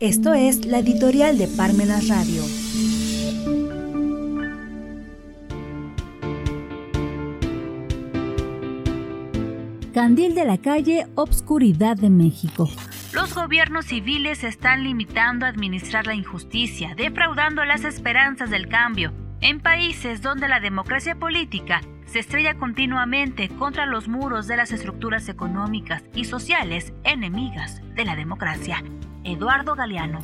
Esto es la editorial de Parmenas Radio. Candil de la calle, Obscuridad de México. Los gobiernos civiles están limitando a administrar la injusticia, defraudando las esperanzas del cambio, en países donde la democracia política se estrella continuamente contra los muros de las estructuras económicas y sociales enemigas de la democracia. Eduardo Galeano.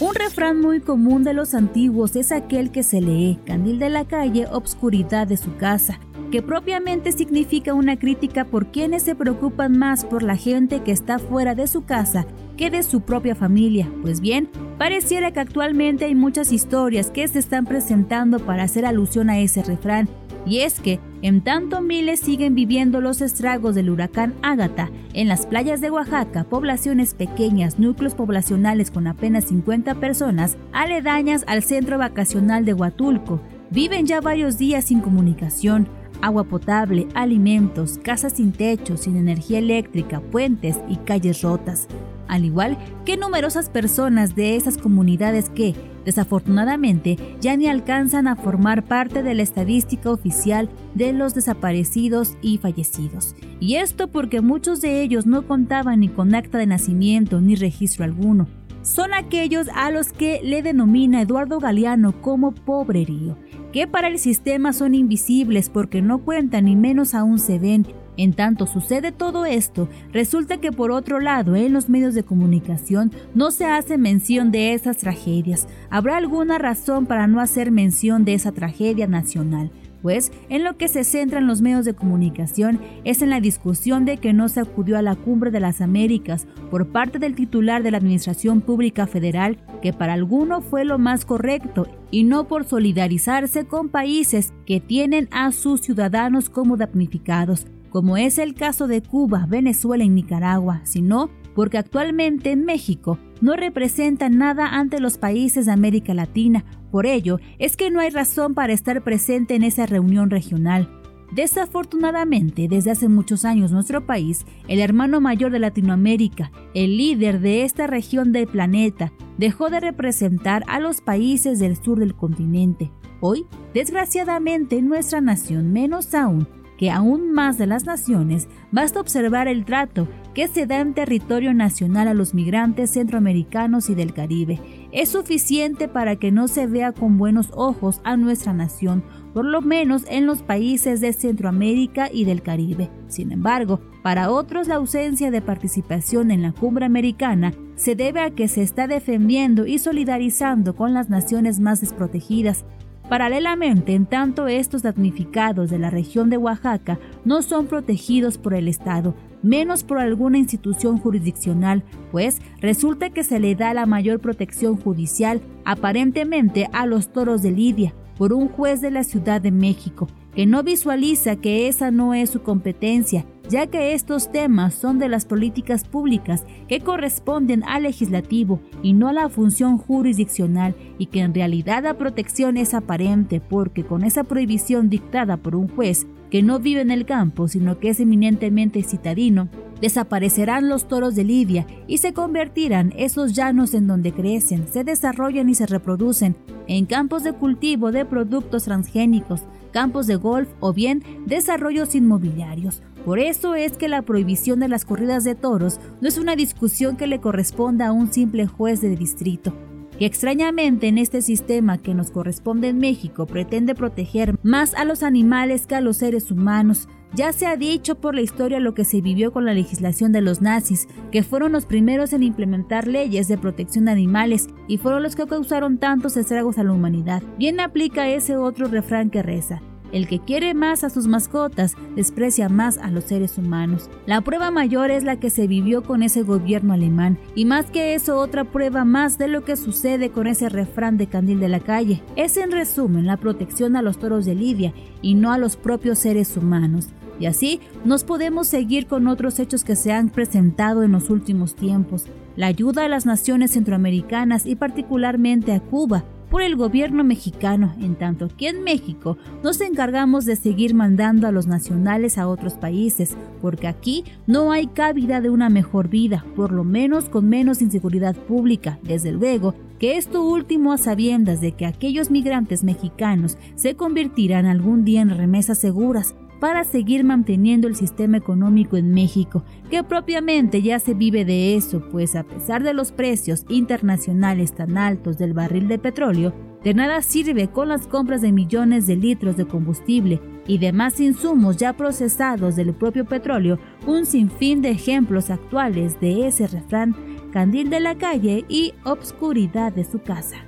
Un refrán muy común de los antiguos es aquel que se lee, candil de la calle, obscuridad de su casa, que propiamente significa una crítica por quienes se preocupan más por la gente que está fuera de su casa que de su propia familia. Pues bien, pareciera que actualmente hay muchas historias que se están presentando para hacer alusión a ese refrán y es que, en tanto miles siguen viviendo los estragos del huracán Ágata, en las playas de Oaxaca, poblaciones pequeñas, núcleos poblacionales con apenas 50 personas, aledañas al centro vacacional de Huatulco, viven ya varios días sin comunicación, agua potable, alimentos, casas sin techo, sin energía eléctrica, puentes y calles rotas al igual que numerosas personas de esas comunidades que, desafortunadamente, ya ni alcanzan a formar parte de la estadística oficial de los desaparecidos y fallecidos. Y esto porque muchos de ellos no contaban ni con acta de nacimiento ni registro alguno. Son aquellos a los que le denomina Eduardo Galeano como pobrerío, que para el sistema son invisibles porque no cuentan ni menos aún se ven en tanto sucede todo esto, resulta que por otro lado en los medios de comunicación no se hace mención de esas tragedias. ¿Habrá alguna razón para no hacer mención de esa tragedia nacional? Pues en lo que se centran los medios de comunicación es en la discusión de que no se acudió a la cumbre de las Américas por parte del titular de la Administración Pública Federal, que para alguno fue lo más correcto, y no por solidarizarse con países que tienen a sus ciudadanos como damnificados, como es el caso de Cuba, Venezuela y Nicaragua, sino porque actualmente en México no representa nada ante los países de América Latina. Por ello, es que no hay razón para estar presente en esa reunión regional. Desafortunadamente, desde hace muchos años nuestro país, el hermano mayor de Latinoamérica, el líder de esta región del planeta, dejó de representar a los países del sur del continente. Hoy, desgraciadamente, nuestra nación, menos aún, que aún más de las naciones, basta observar el trato que se da en territorio nacional a los migrantes centroamericanos y del Caribe. Es suficiente para que no se vea con buenos ojos a nuestra nación, por lo menos en los países de Centroamérica y del Caribe. Sin embargo, para otros la ausencia de participación en la cumbre americana se debe a que se está defendiendo y solidarizando con las naciones más desprotegidas, Paralelamente, en tanto estos damnificados de la región de Oaxaca no son protegidos por el Estado, menos por alguna institución jurisdiccional, pues resulta que se le da la mayor protección judicial aparentemente a los toros de Lidia por un juez de la Ciudad de México, que no visualiza que esa no es su competencia, ya que estos temas son de las políticas públicas que corresponden al legislativo y no a la función jurisdiccional y que en realidad la protección es aparente porque con esa prohibición dictada por un juez que no vive en el campo sino que es eminentemente citadino, desaparecerán los toros de Lidia y se convertirán esos llanos en donde crecen, se desarrollan y se reproducen en campos de cultivo de productos transgénicos, campos de golf o bien desarrollos inmobiliarios. Por eso es que la prohibición de las corridas de toros no es una discusión que le corresponda a un simple juez de distrito, que extrañamente en este sistema que nos corresponde en México pretende proteger más a los animales que a los seres humanos. Ya se ha dicho por la historia lo que se vivió con la legislación de los nazis, que fueron los primeros en implementar leyes de protección de animales y fueron los que causaron tantos estragos a la humanidad. Bien aplica ese otro refrán que reza, el que quiere más a sus mascotas desprecia más a los seres humanos. La prueba mayor es la que se vivió con ese gobierno alemán, y más que eso otra prueba más de lo que sucede con ese refrán de Candil de la calle. Es en resumen la protección a los toros de Lidia y no a los propios seres humanos. Y así nos podemos seguir con otros hechos que se han presentado en los últimos tiempos. La ayuda a las naciones centroamericanas y particularmente a Cuba por el gobierno mexicano, en tanto que en México nos encargamos de seguir mandando a los nacionales a otros países, porque aquí no hay cabida de una mejor vida, por lo menos con menos inseguridad pública, desde luego, que esto último a sabiendas de que aquellos migrantes mexicanos se convertirán algún día en remesas seguras, para seguir manteniendo el sistema económico en México, que propiamente ya se vive de eso, pues a pesar de los precios internacionales tan altos del barril de petróleo, de nada sirve con las compras de millones de litros de combustible y demás insumos ya procesados del propio petróleo, un sinfín de ejemplos actuales de ese refrán, candil de la calle y obscuridad de su casa.